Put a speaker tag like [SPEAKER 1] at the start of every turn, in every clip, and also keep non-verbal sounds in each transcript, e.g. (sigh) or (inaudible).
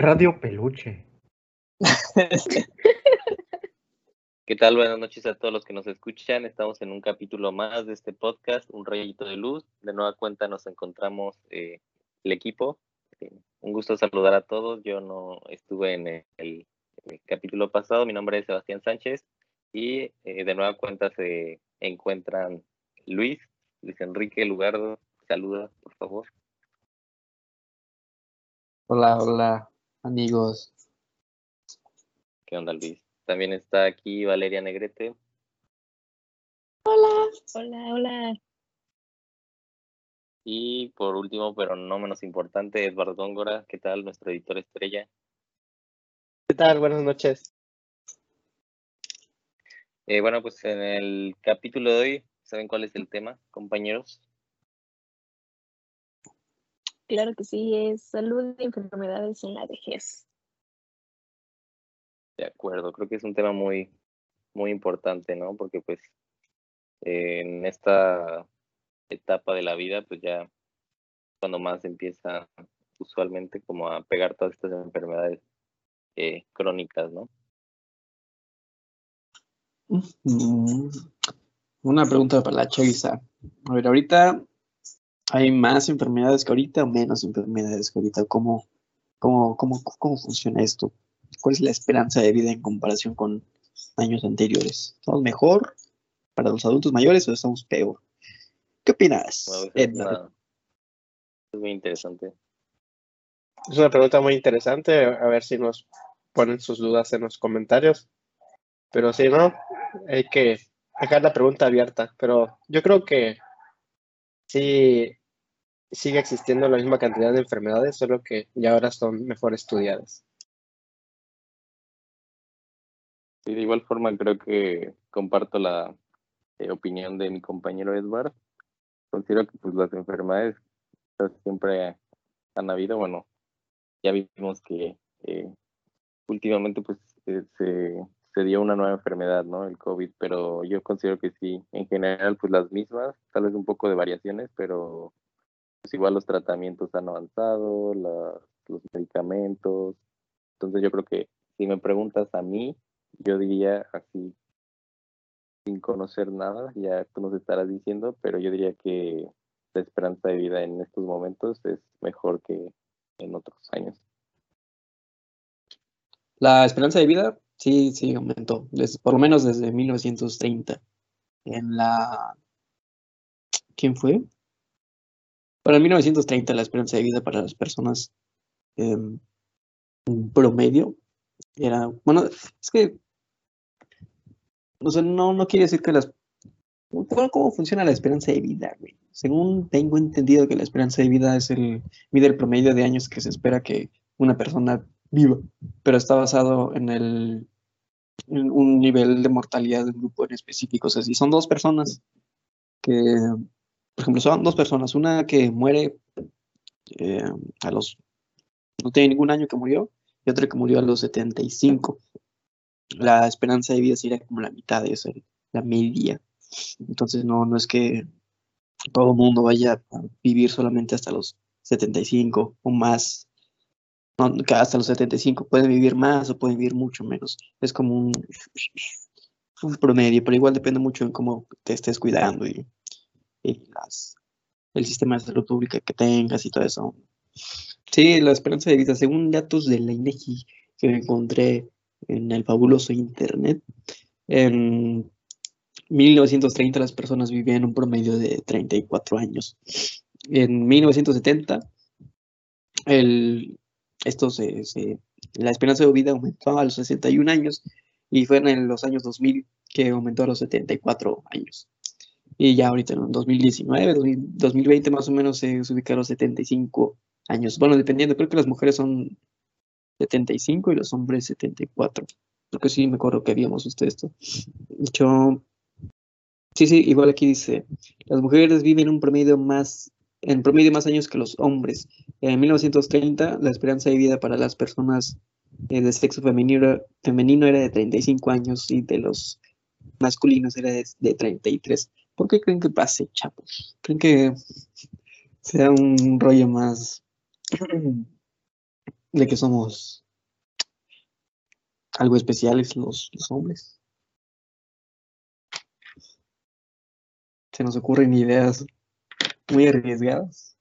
[SPEAKER 1] Radio Peluche. (laughs)
[SPEAKER 2] ¿Qué tal? Buenas noches a todos los que nos escuchan. Estamos en un capítulo más de este podcast, Un Rayito de Luz. De nueva cuenta nos encontramos eh, el equipo. Eh, un gusto saludar a todos. Yo no estuve en el, el capítulo pasado. Mi nombre es Sebastián Sánchez y eh, de nueva cuenta se encuentran Luis, Luis Enrique Lugardo. Saluda, por favor.
[SPEAKER 3] Hola, hola, amigos.
[SPEAKER 2] ¿Qué onda, Luis? También está aquí Valeria Negrete.
[SPEAKER 4] Hola, hola, hola.
[SPEAKER 2] Y por último, pero no menos importante, Eduardo Góngora. ¿Qué tal, nuestro editor estrella?
[SPEAKER 5] ¿Qué tal? Buenas noches.
[SPEAKER 2] Eh, bueno, pues en el capítulo de hoy, ¿saben cuál es el tema, compañeros?
[SPEAKER 4] Claro que sí, es salud y enfermedades en la vejez.
[SPEAKER 2] De acuerdo, creo que es un tema muy, muy importante, ¿no? Porque pues en esta etapa de la vida, pues ya cuando más empieza usualmente como a pegar todas estas enfermedades eh, crónicas, ¿no?
[SPEAKER 3] Una pregunta para la Chaviza. A ver, ahorita hay más enfermedades que ahorita o menos enfermedades que ahorita. ¿Cómo, cómo, cómo, cómo funciona esto? ¿Cuál es la esperanza de vida en comparación con años anteriores? ¿Estamos mejor para los adultos mayores o estamos peor? ¿Qué opinas?
[SPEAKER 2] Bueno, una- es muy interesante.
[SPEAKER 5] Es una pregunta muy interesante. A ver si nos ponen sus dudas en los comentarios. Pero si no, hay que dejar la pregunta abierta. Pero yo creo que sí sigue existiendo la misma cantidad de enfermedades, solo que ya ahora son mejor estudiadas.
[SPEAKER 2] Sí, de igual forma creo que comparto la eh, opinión de mi compañero Edward. Considero que pues las enfermedades pues, siempre han habido, bueno, ya vimos que eh, últimamente pues eh, se, se dio una nueva enfermedad, ¿no? El COVID, pero yo considero que sí, en general pues las mismas, tal vez un poco de variaciones, pero pues igual los tratamientos han avanzado, los medicamentos, entonces yo creo que si me preguntas a mí, yo diría así, sin conocer nada, ya tú nos estarás diciendo, pero yo diría que la esperanza de vida en estos momentos es mejor que en otros años.
[SPEAKER 3] La esperanza de vida sí, sí aumentó, des- por lo menos desde 1930. En la... ¿Quién fue? Para en 1930 la esperanza de vida para las personas en promedio era... Bueno, es que... O sea, no, no quiere decir que las... ¿Cómo, cómo funciona la esperanza de vida, güey? Según tengo entendido que la esperanza de vida es el, mide el promedio de años que se espera que una persona viva pero está basado en el en un nivel de mortalidad de un grupo en específico. O sea, si son dos personas que, por ejemplo, son dos personas, una que muere eh, a los, no tiene ningún año que murió, y otra que murió a los 75. La esperanza de vida sería como la mitad de eso, la media. Entonces, no, no es que todo el mundo vaya a vivir solamente hasta los 75 o más no, hasta los 75 pueden vivir más o pueden vivir mucho menos. Es como un, un promedio, pero igual depende mucho en cómo te estés cuidando y, las, el sistema de salud pública que tengas y todo eso. Sí, la esperanza de vida, según datos de la INEGI que encontré en el fabuloso internet, en 1930 las personas vivían un promedio de 34 años. En 1970 el, esto se, se- la esperanza de vida aumentó a los 61 años y fue en los años 2000 que aumentó a los 74 años. Y ya ahorita en 2019, 2000 2020 más o menos se, se ubica a los 75 años. Bueno, dependiendo, creo que las mujeres son 75 y los hombres 74. Creo que sí me acuerdo que habíamos visto esto. Hecho, sí, sí, igual aquí dice, las mujeres viven un promedio más, en promedio más años que los hombres. En 1930, la esperanza de vida para las personas eh, de sexo femenino, femenino era de 35 años y de los masculinos era de, de 33. ¿Por qué creen que pase, chavos? ¿Creen que sea un rollo más (clears throat) de que somos algo especiales los, hombres. Se nos ocurren ideas muy arriesgadas.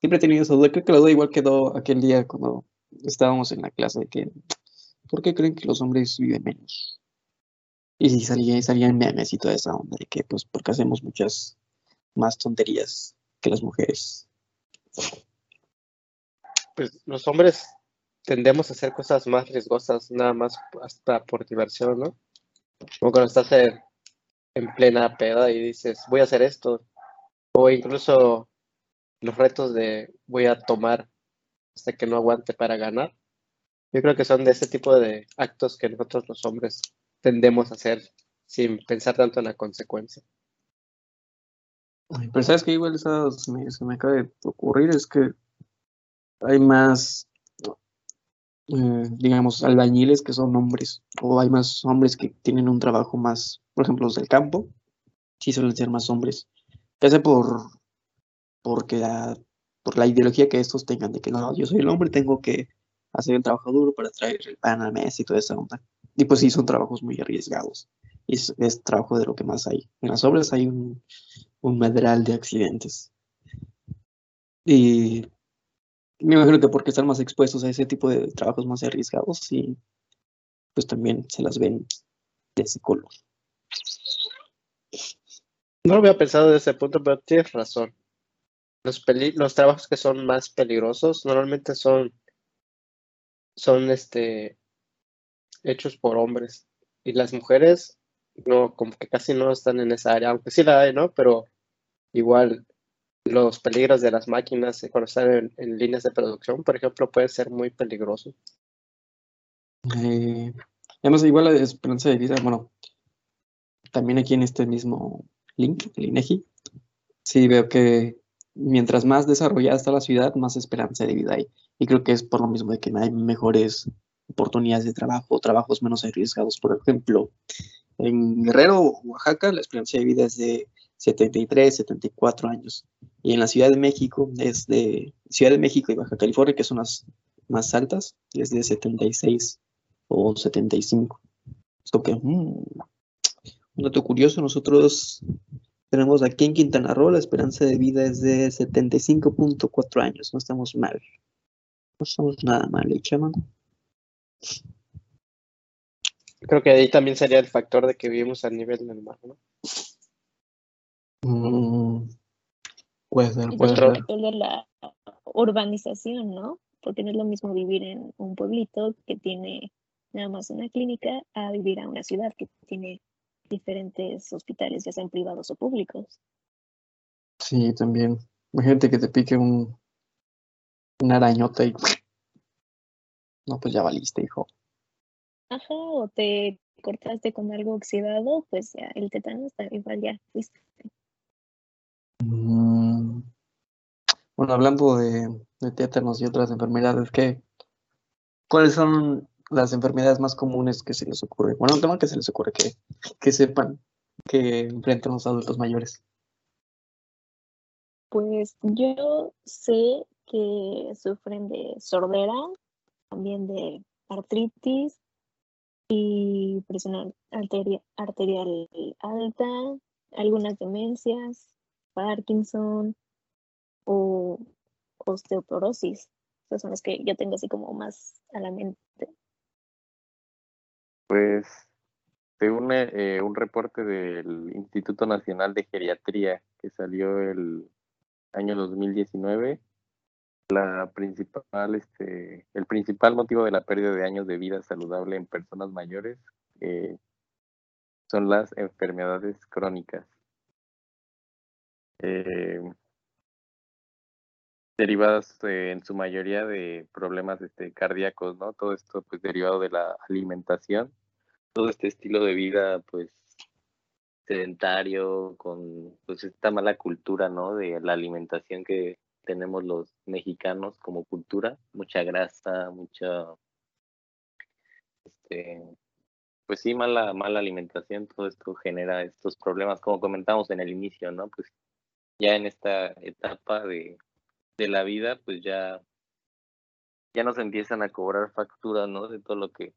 [SPEAKER 3] Siempre he tenido esa duda, creo que la duda igual quedó aquel día cuando estábamos en la clase de que, ¿por qué creen que los hombres viven menos? Y si salía, salían memes y toda esa onda de que, pues, porque hacemos muchas más tonterías que las mujeres.
[SPEAKER 5] Pues los hombres tendemos a hacer cosas más riesgosas, nada más hasta por diversión, ¿no? Como cuando estás en plena peda y dices, voy a hacer esto. O incluso los retos de voy a tomar hasta que no aguante para ganar. Yo creo que son de ese tipo de actos que nosotros los hombres tendemos a hacer sin pensar tanto en la consecuencia.
[SPEAKER 3] Pero sabes que igual esa se me, se me acaba de ocurrir es que hay más, eh, digamos, albañiles que son hombres, o hay más hombres que tienen un trabajo más, por ejemplo, los del campo, sí suelen ser más hombres, ya sea por, porque la, por la ideología que estos tengan, de que no, yo soy el hombre, tengo que hacer el trabajo duro para traer el pan al mes y toda esa onda. Y pues sí, son trabajos muy arriesgados. Y es, es trabajo de lo que más hay. En las obras hay un, un medral de accidentes. Y me imagino que porque están más expuestos a ese tipo de trabajos más arriesgados y pues también se las ven de ese color.
[SPEAKER 5] No lo había pensado de ese punto, pero tienes razón. Los, peli- los trabajos que son más peligrosos normalmente son, son este, hechos por hombres. Y las mujeres, no, como que casi no están en esa área, aunque sí la hay, ¿no? Pero igual los peligros de las máquinas eh, cuando están en, líneas de producción, por ejemplo, puede ser muy peligroso.
[SPEAKER 3] Eh, además, igual la esperanza de vida, bueno, también aquí en este mismo link, el INEGI, sí veo que mientras más desarrollada está la ciudad, más esperanza de vida hay. Y creo que es por lo mismo de que hay mejores oportunidades de trabajo, trabajos menos arriesgados. Por ejemplo, en Guerrero, Oaxaca, la esperanza de vida es de 73, 74 años. Y en la Ciudad de México, es de Ciudad de México y Baja California, que son las más altas, es de 76 o 75. Esto que, mm, un dato curioso, nosotros tenemos aquí en Quintana Roo, la esperanza de vida es de 75.4 años, no estamos mal. No estamos nada mal, ¿eh, chama?
[SPEAKER 5] Creo que ahí también sería el factor de que vivimos al nivel del mar, ¿no?
[SPEAKER 3] Mm, puede ser.
[SPEAKER 4] el factor de la urbanización, ¿no? Porque no es lo mismo vivir en un pueblito que tiene nada más una clínica a vivir a una ciudad que tiene diferentes hospitales, ya sean privados o públicos.
[SPEAKER 3] Sí, también. Imagínate que te pique un, una arañota y... (laughs) No, pues ya valiste, hijo.
[SPEAKER 4] Ajá, o te cortaste con algo oxidado, pues ya el tetano está igual ya fuiste.
[SPEAKER 3] Mm, Bueno, hablando de, de tétanos y otras enfermedades, ¿qué, ¿cuáles son las enfermedades más comunes que se les ocurre? Bueno, no que se les ocurre, que, que sepan que enfrentan los adultos mayores.
[SPEAKER 4] Pues yo sé que sufren de sordera, también de artritis y presión ar- arteria- arterial alta, algunas demencias, Parkinson o osteoporosis. Esas son las que yo tengo así como más a la mente.
[SPEAKER 2] Pues, según eh, un reporte del Instituto Nacional de Geriatría que salió el año 2019, la principal, este, el principal motivo de la pérdida de años de vida saludable en personas mayores eh, son las enfermedades crónicas. Eh, derivadas eh, en su mayoría de problemas este, cardíacos, ¿no? Todo esto pues derivado de la alimentación, todo este estilo de vida pues sedentario, con pues esta mala cultura, ¿no? De la alimentación que tenemos los mexicanos como cultura, mucha grasa, mucha, este, pues sí, mala, mala alimentación, todo esto genera estos problemas, como comentamos en el inicio, ¿no? Pues ya en esta etapa de, de la vida, pues ya ya nos empiezan a cobrar factura, ¿no? De todo lo que,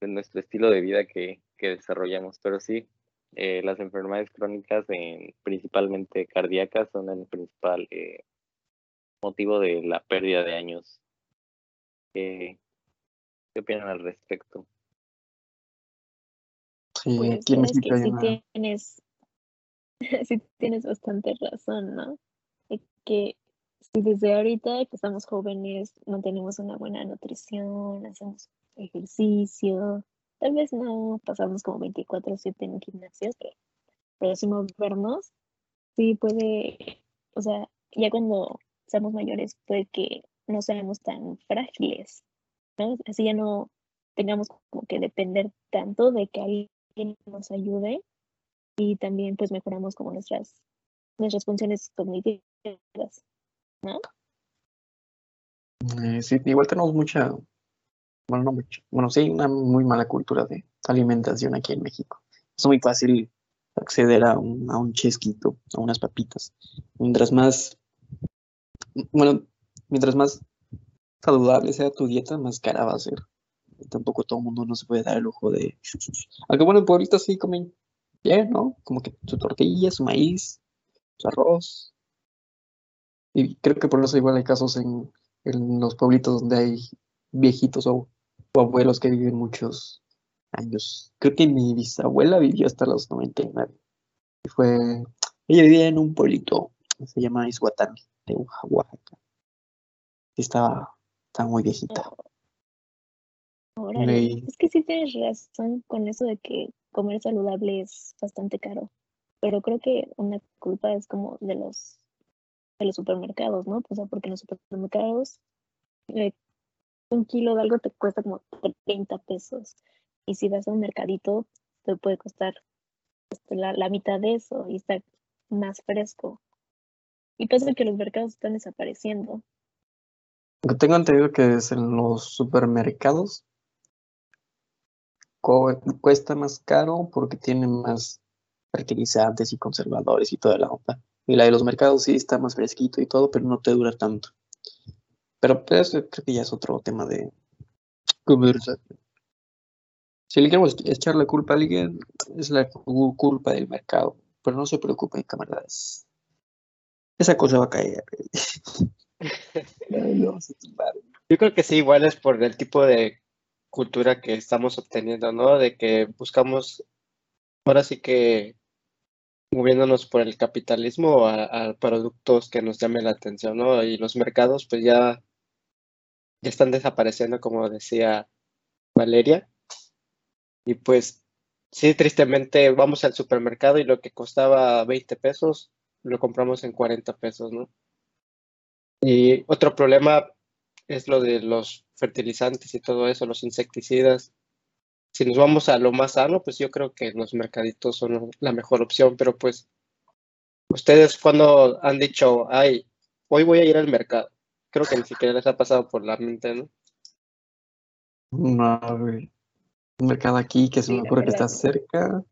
[SPEAKER 2] de nuestro estilo de vida que, que desarrollamos. Pero sí, eh, las enfermedades crónicas, en, principalmente cardíacas, son el principal eh, motivo de la pérdida de años. Eh, ¿Qué opinan al respecto?
[SPEAKER 3] Sí,
[SPEAKER 4] Pues sabes que sí
[SPEAKER 3] una-
[SPEAKER 4] tienes, (laughs) sí tienes bastante razón, ¿no? Que si desde ahorita que estamos jóvenes mantenemos una buena nutrición, hacemos ejercicio, tal vez no pasamos como 24/7 en un gimnasio, pero, pero sí movernos, sí puede, o sea, ya cuando seamos mayores puede que no seamos tan frágiles. Así ya no tengamos como que depender tanto de que alguien nos ayude y también pues mejoramos como nuestras nuestras funciones cognitivas, ¿no?
[SPEAKER 3] eh, sí, igual tenemos mucha, bueno, no mucha, bueno, sí, una muy mala cultura de alimentación aquí en México. Es muy fácil acceder a un, a un chesquito, a unas papitas. Mientras más, bueno, mientras más saludable sea tu dieta, más cara va a ser. Tampoco todo el mundo no se puede dar el lujo de... Aunque bueno, en pueblitos sí comen bien, ¿no? Como que su tortilla, su maíz, su arroz. Y creo que por eso igual hay casos en, en los pueblitos donde hay viejitos o, o abuelos que viven muchos años. Creo que mi bisabuela vivió hasta los 99. Y fue... Ella vivía en un pueblito, se llama Ishuatán, de Oaxaca. Y estaba, estaba muy viejita.
[SPEAKER 4] Órale, es que sí tienes razón con eso de que comer saludable es bastante caro, pero creo que una culpa es como de los de los supermercados, ¿no? O sea, porque en los supermercados eh, un kilo de algo te cuesta como 30 pesos y si vas a un mercadito te puede costar este, la, mitad de eso y está más fresco. Y pasa que los mercados están desapareciendo.
[SPEAKER 3] Tengo entendido que es en los supermercados cuesta más caro porque tienen más fertilizantes y conservadores y toda la onda. Y la de los mercados sí está más fresquito y todo, pero no te dura tanto. Pero pues, creo que ya es otro tema de conversación. Si le queremos echar la culpa a alguien, es la cu- culpa del mercado. Pero no se preocupen, camaradas. Esa cosa va a caer. (laughs)
[SPEAKER 5] Yo creo que sí, igual es por el tipo de cultura que estamos obteniendo, ¿no? De que buscamos, ahora sí que moviéndonos por el capitalismo a, a productos que nos llamen la atención, ¿no? Y los mercados pues ya, ya están desapareciendo, como decía Valeria. Y pues sí, tristemente vamos al supermercado y lo que costaba 20 pesos lo compramos en 40 pesos, ¿no? Y otro problema es lo de los fertilizantes y todo eso, los insecticidas. Si nos vamos a lo más sano, pues yo creo que los mercaditos son la mejor opción, pero pues ustedes cuando han dicho, ay, hoy voy a ir al mercado, creo que ni siquiera les ha pasado por la mente, ¿no?
[SPEAKER 3] No, güey. Un mercado aquí que se
[SPEAKER 4] Sí,
[SPEAKER 3] me ocurre que está cerca.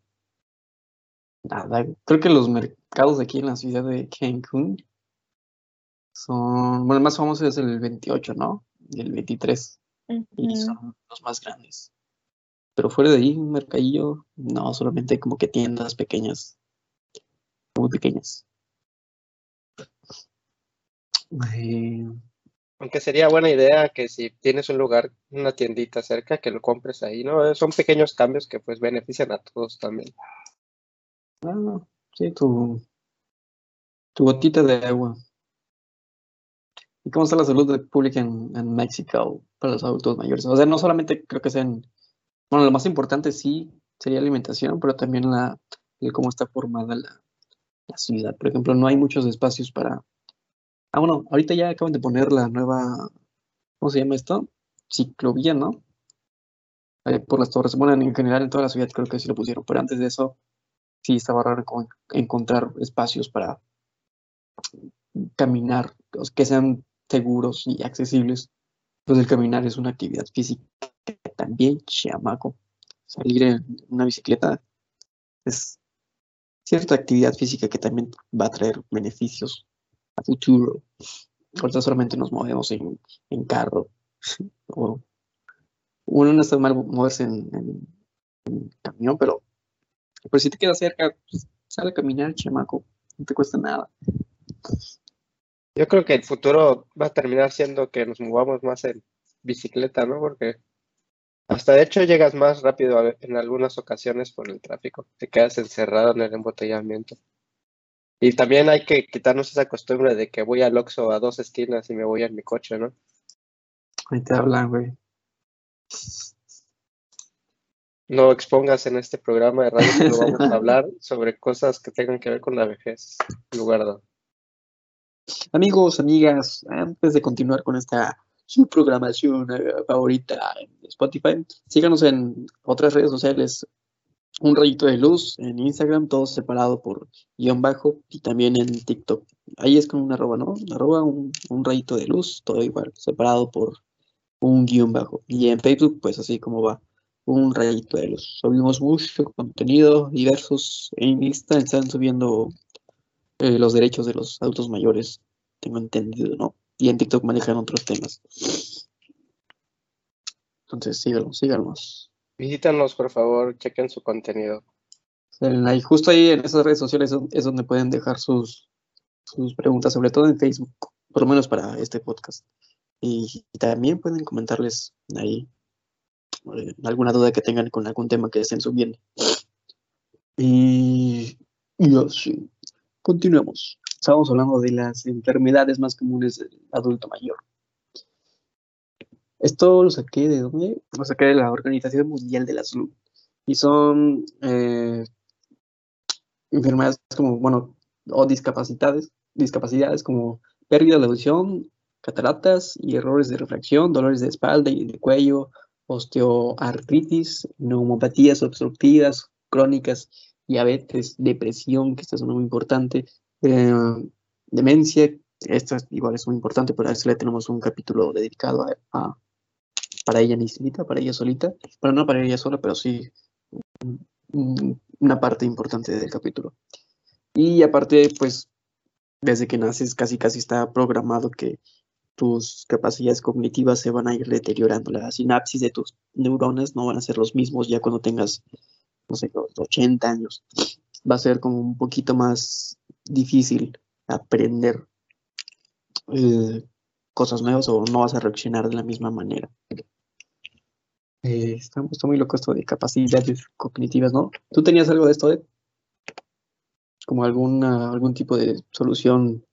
[SPEAKER 3] Nada, creo que los mercados de aquí en la ciudad de Cancún son, bueno, el más famoso es el 28, ¿no? Y el 23, y son los más grandes. Pero fuera de ahí, un mercadillo, no, solamente como que tiendas pequeñas, muy pequeñas. Eh,
[SPEAKER 5] Aunque sería buena idea que si tienes un lugar, una tiendita cerca, que lo compres ahí, ¿no? Son pequeños cambios que pues benefician a todos también.
[SPEAKER 3] ah, sí, tu, tu gotita de agua. ¿Y cómo está la salud pública en, en México para los adultos mayores? O sea, no solamente creo que sean, bueno, lo más importante sí sería alimentación, pero también la, el cómo está formada la, la ciudad. Por ejemplo, no hay muchos espacios para... Ah, bueno, ahorita ya acaban de poner la nueva, ¿cómo se llama esto? Ciclovía, ¿no? Por las torres. Bueno, en general en toda la ciudad creo que sí lo pusieron, pero antes de eso sí estaba raro encontrar espacios para caminar, que sean seguros y accesibles. Pues el caminar es una actividad física también, chamaco. Salir en una bicicleta es cierta actividad física que también va a traer beneficios futuro. ahorita solamente nos movemos en, en carro. o, uno no está mal moverse en, camión, pero pues si te quedas cerca, pues, sale a caminar, chamaco, no te cuesta nada.
[SPEAKER 5] Yo creo que el futuro va a terminar siendo que nos movamos más en bicicleta, ¿no? Porque hasta de hecho llegas más rápido en algunas ocasiones por el tráfico. Te quedas encerrado en el embotellamiento. Y también hay que quitarnos esa costumbre de que voy al Oxxo a dos esquinas y me voy en mi coche, ¿no?
[SPEAKER 3] Ahí te hablan, güey.
[SPEAKER 5] No expongas en este programa de radio que vamos a (laughs) hablar sobre cosas que tengan que ver con la vejez, lugar de...
[SPEAKER 3] Amigos, amigas, antes de continuar con esta su programación eh, favorita en Spotify, síganos en otras redes sociales. Un rayito de luz en Instagram, todo separado por guion bajo, y también en TikTok. Ahí es con un arroba, ¿no? Arroba un, un rayito de luz, todo igual, separado por un guion bajo. Y en Facebook, pues así como va, un rayito de luz. Subimos mucho contenido diversos. En Insta están subiendo eh, los derechos de los adultos mayores, tengo entendido, ¿no? Y en TikTok manejan otros temas. Entonces, síganos, síganos.
[SPEAKER 5] Visítanos, por favor, chequen su contenido.
[SPEAKER 3] En ahí- justo ahí en esas redes sociales es- donde pueden dejar sus, sus preguntas, sobre todo en Facebook, por lo menos para este podcast. Y, y también pueden comentarles ahí eh, alguna duda que tengan con algún tema que estén subiendo. Y, y así, continuemos. Estamos hablando de las enfermedades más comunes del adulto mayor. Esto lo saqué de dónde? Lo saqué de la Organización Mundial de la Salud. Y son eh, enfermedades como, bueno, o discapacidades, discapacidades como pérdida de audición, cataratas y errores de refracción, dolores de espalda y de cuello, osteoartritis, neumopatías obstructivas, crónicas, diabetes, depresión, que esta es muy importante, eh, demencia, esta es- igual es muy importante, pero a eso le tenemos un capítulo dedicado a- para ella solita, para ella solita, bueno, no para ella sola, pero sí mm, una parte importante del capítulo. Y aparte, pues, desde que naces casi casi está programado que tus capacidades cognitivas se van a ir deteriorando. La sinapsis de tus neuronas no van a ser los mismos ya cuando tengas, no sé, los 80 años. Va a ser como un poquito más difícil aprender eh, cosas nuevas o no vas a reaccionar de la misma manera. Eh, está, muy loco esto de capacidades cognitivas, ¿no? ¿Tú tenías algo de esto? Como alguna, algún tipo de solución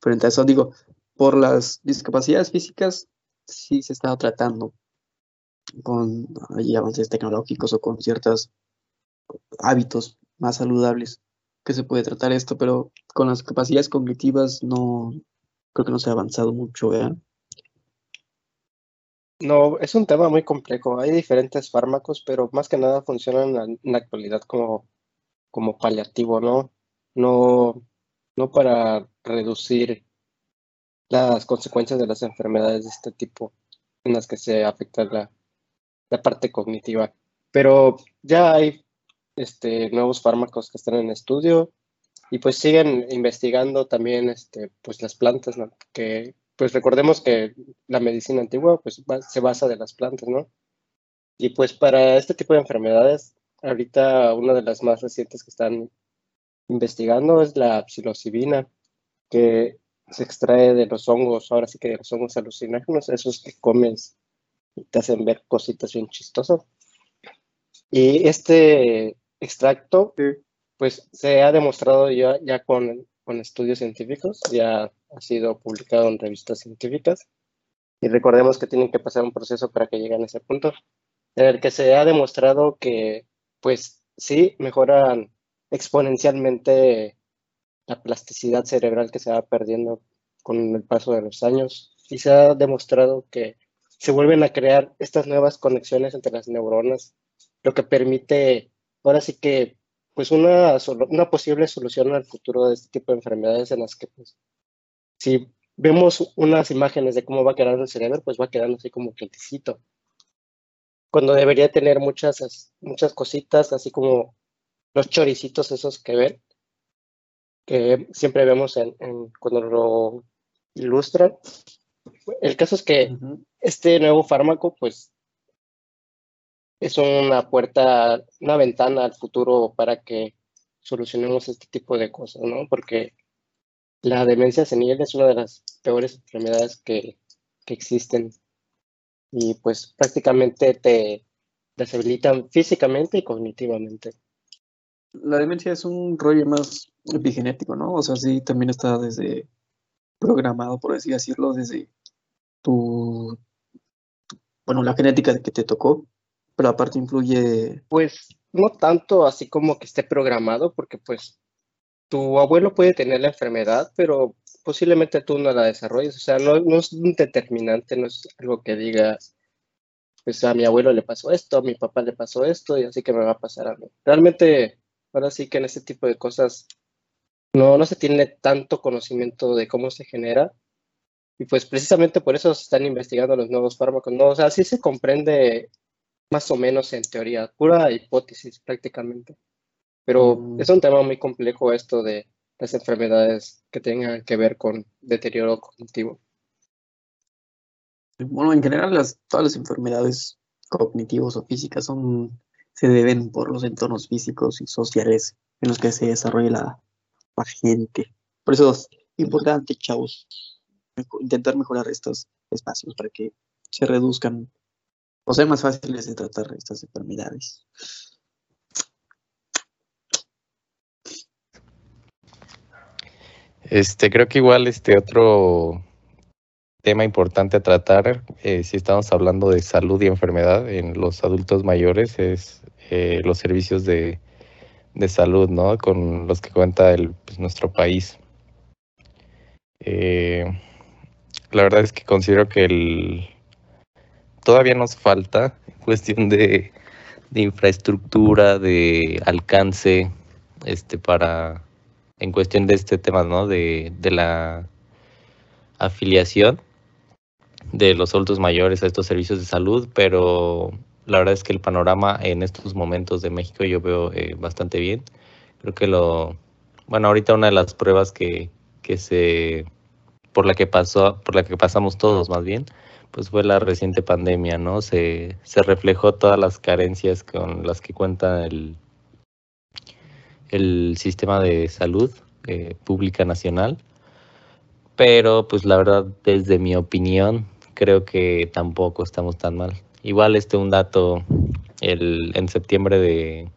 [SPEAKER 3] frente a eso? Digo, por las discapacidades físicas sí se está tratando con avances tecnológicos o con ciertos hábitos más saludables que se puede tratar esto, pero con las capacidades cognitivas no creo que no se ha avanzado mucho, ¿verdad?
[SPEAKER 5] No, es un tema muy complejo. Hay diferentes fármacos, pero más que nada funcionan en la, actualidad como, como paliativo, ¿no? No, no para reducir las consecuencias de las enfermedades de este tipo en las que se afecta la, la parte cognitiva. Pero ya hay este, nuevos fármacos que están en estudio y pues siguen investigando también este, pues las plantas, ¿no? Que pues recordemos que la medicina antigua pues se basa de las plantas, ¿no? Y pues para este tipo de enfermedades, ahorita una de las más recientes que están investigando es la psilocibina, que se extrae de los hongos, ahora sí que de los hongos alucinógenos, esos que comes y te hacen ver cositas bien chistosas. Y este extracto, pues se ha demostrado ya, ya con, con estudios científicos, ya ha sido publicado en revistas científicas. Y recordemos que tienen que pasar un proceso para que lleguen a ese punto, en el que se ha demostrado que, pues sí, mejoran exponencialmente la plasticidad cerebral que se va perdiendo con el paso de los años. Y se ha demostrado que se vuelven a crear estas nuevas conexiones entre las neuronas, lo que permite, ahora sí que, pues una, una posible solución al futuro de este tipo de enfermedades en las que, pues, si vemos unas imágenes de cómo va quedando el cerebro, pues va quedando así como quietecito. Cuando debería tener muchas, as- muchas cositas, así como los choricitos esos que ven, que siempre vemos en, en- cuando lo ilustran. El caso es que
[SPEAKER 3] Ujú.
[SPEAKER 5] este nuevo fármaco, pues, es una puerta, una ventana al futuro para que solucionemos este tipo de cosas, ¿no? Porque la demencia senil es una de las peores enfermedades que, que existen y pues prácticamente te deshabilitan físicamente y cognitivamente.
[SPEAKER 3] La demencia es un rollo más epigenético, ¿no? O sea, sí, también está desde programado, por así decirlo, desde tu, bueno, la genética que te tocó, pero aparte influye,
[SPEAKER 5] Pues no tanto así como que esté programado, porque pues tu abuelo puede tener la enfermedad, pero posiblemente tú no la desarrolles. O sea, no, no es un determinante, no es algo que digas, pues a mi abuelo le pasó esto, a mi papá le pasó esto, y así que me va a pasar a mí. Realmente, ahora sí que en este tipo de cosas no, no se tiene tanto conocimiento de cómo se genera. Y pues precisamente por eso se están investigando los nuevos fármacos. No, o sea, sí se comprende más o menos en teoría, pura hipótesis prácticamente. Pero
[SPEAKER 3] Mm.
[SPEAKER 5] es un tema muy complejo esto de las enfermedades que tengan que ver con deterioro cognitivo.
[SPEAKER 3] bueno, en general las, todas las enfermedades cognitivas o físicas son, se deben por los entornos físicos y sociales en los que se desarrolla la, la gente. Por eso es importante, chavos, intentar mejorar estos espacios para que se reduzcan o sean más fáciles de tratar estas enfermedades.
[SPEAKER 2] Este, creo que igual este otro tema importante a tratar, eh, si estamos hablando de salud y enfermedad en los adultos mayores, es eh, los servicios de, de salud, ¿no? Con los que cuenta el, pues, nuestro país. Eh, la verdad es que considero que el, todavía nos falta en cuestión de, infraestructura, de alcance, este, para, en cuestión de este tema, ¿no? De, de la afiliación de los adultos mayores a estos servicios de salud, pero la verdad es que el panorama en estos momentos de México yo veo eh, bastante bien. Creo que lo, bueno, ahorita una de las pruebas que, que se, por la que pasó, por la que pasamos todos más bien, pues fue la reciente pandemia, ¿no? Se, reflejó todas las carencias con las que cuenta el, el sistema de salud eh, pública nacional. Pero pues la verdad, desde mi opinión, creo que tampoco estamos tan mal. Igual este un dato, el, en septiembre de,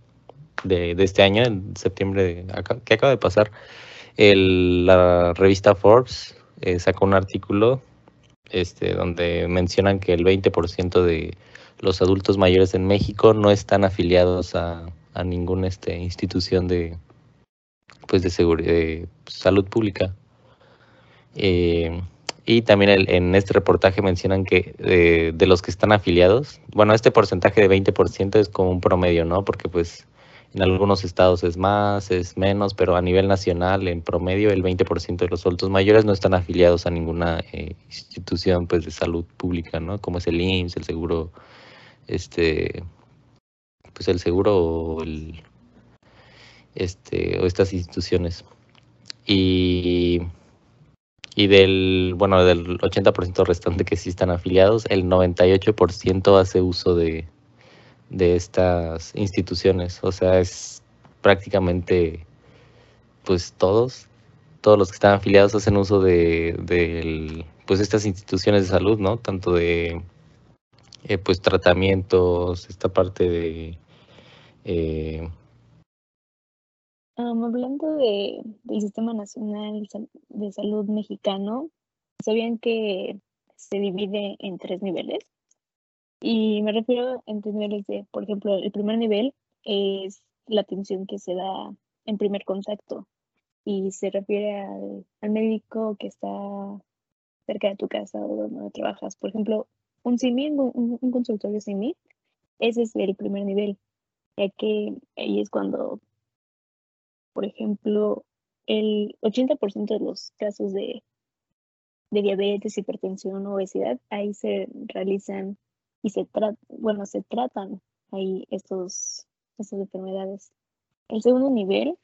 [SPEAKER 2] de, este año, en septiembre de, que acaba de pasar, el- la revista Forbes eh, sacó un artículo este, donde mencionan que el 20% de los adultos mayores en México no están afiliados a, a ninguna este, institución de, pues de, salud pública. Eh, y también el- en este reportaje mencionan que eh, de los que están afiliados, bueno, este porcentaje de 20% es como un promedio, ¿no? Porque pues en algunos estados es más, es menos, pero a nivel nacional, en promedio, el 20% de los adultos mayores no están afiliados a ninguna eh, institución pues de salud pública, ¿no? Como es el IMSS, el seguro, este, pues el seguro o el, este, o estas instituciones. Y y del, bueno, del 80% restante que sí están afiliados, el 98% hace uso de, de estas instituciones. O sea, es prácticamente, pues todos, todos los que están afiliados hacen uso de, pues estas instituciones de salud, ¿no? Tanto de, eh, pues tratamientos, esta parte de, eh,
[SPEAKER 4] hablando de, del Sistema Nacional de Salud Mexicano, ¿sabían que se divide en tres niveles? Y me refiero en niveles de, por ejemplo, el primer nivel es la atención que se da en primer contacto y se refiere al, al médico que está cerca de tu casa o donde trabajas. Por ejemplo, un CIMI, un, un- consultorio CIMI, ese es el primer nivel, ya que ahí es cuando por ejemplo, el 80% de los casos de, de diabetes, hipertensión, obesidad, ahí se realizan y se tratan, bueno, se tratan ahí estos, estas enfermedades. El segundo nivel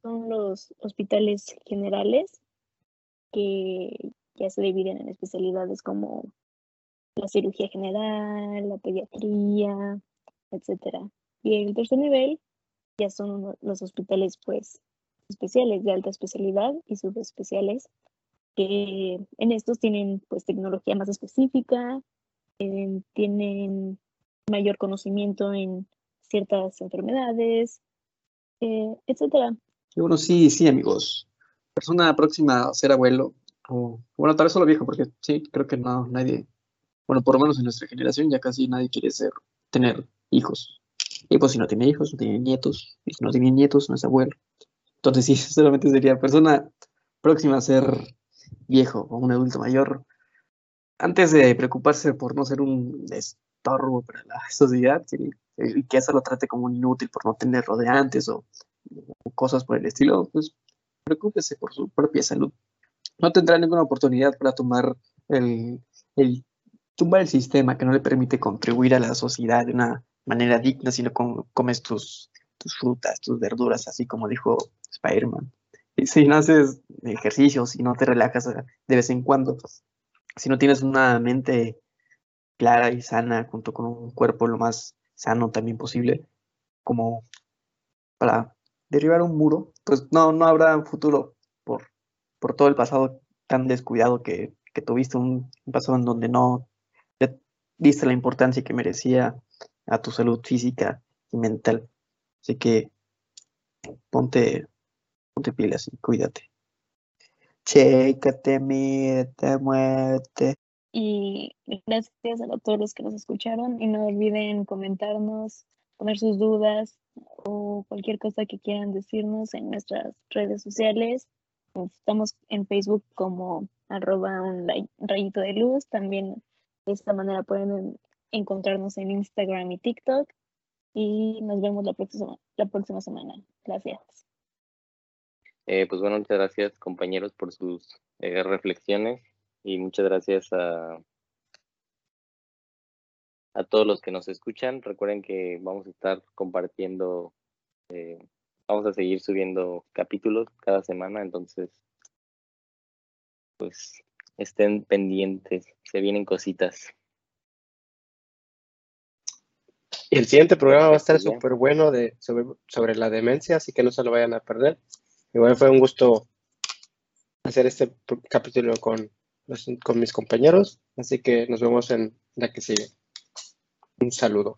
[SPEAKER 4] son los hospitales generales, que ya se dividen en especialidades como la cirugía general, la pediatría, etcétera. Y el tercer nivel ya son los hospitales pues especiales de alta especialidad y subespeciales que en estos tienen pues tecnología más específica, tienen mayor conocimiento en ciertas enfermedades, eh, etcétera.
[SPEAKER 3] bueno, sí, sí, amigos. Persona próxima a ser abuelo, o bueno, tal vez solo viejo, porque sí, creo que no, nadie, bueno, por lo menos en nuestra generación ya casi nadie quiere ser, tener hijos. Y pues si no tiene hijos, no tiene nietos, y si no tiene nietos, no es abuelo. Entonces sí, (laughs) solamente sería persona próxima a ser viejo o un adulto mayor, antes de preocuparse por no ser un estorbo para la (laughs) sociedad y que eso lo trate como un inútil por no tener rodeantes o, o cosas por el estilo, pues preocúpese por su propia salud. No tendrá ninguna oportunidad para tomar el, el tumbar el sistema que no le permite contribuir a la sociedad de una manera digna, sino con, comes tus, tus frutas, tus verduras, así como dijo Spider-Man si no haces ejercicios, si no te relajas de vez en cuando, si no tienes una mente clara y sana junto con un cuerpo lo más sano también posible, como para derribar un muro, pues no, no habrá futuro por, por todo el pasado tan descuidado que, que tuviste, un, pasado en donde no le diste la importancia que merecía a tu salud física y mental. Así que ponte ponte pilas y cuídate. Chécate, mírate, muévete.
[SPEAKER 4] Y gracias a todos los que nos escucharon y no olviden comentarnos, poner sus dudas o cualquier cosa que quieran decirnos en nuestras redes sociales. Estamos en Facebook como arroba un rayito de luz. También de esta manera pueden encontrarnos en Instagram y TikTok. Y nos vemos la próxima, la próxima semana. Gracias.
[SPEAKER 2] Eh, pues bueno, muchas gracias compañeros por sus eh, reflexiones y muchas gracias a, a todos los que nos escuchan. Recuerden que vamos a estar compartiendo, eh, vamos a seguir subiendo capítulos cada semana, entonces pues estén pendientes, se vienen cositas.
[SPEAKER 5] Y el siguiente programa va a estar súper bueno de, sobre, sobre la demencia, así que no se lo vayan a perder. Igual fue un gusto hacer este capítulo con, con mis compañeros, así que nos vemos en la que sigue. Un saludo.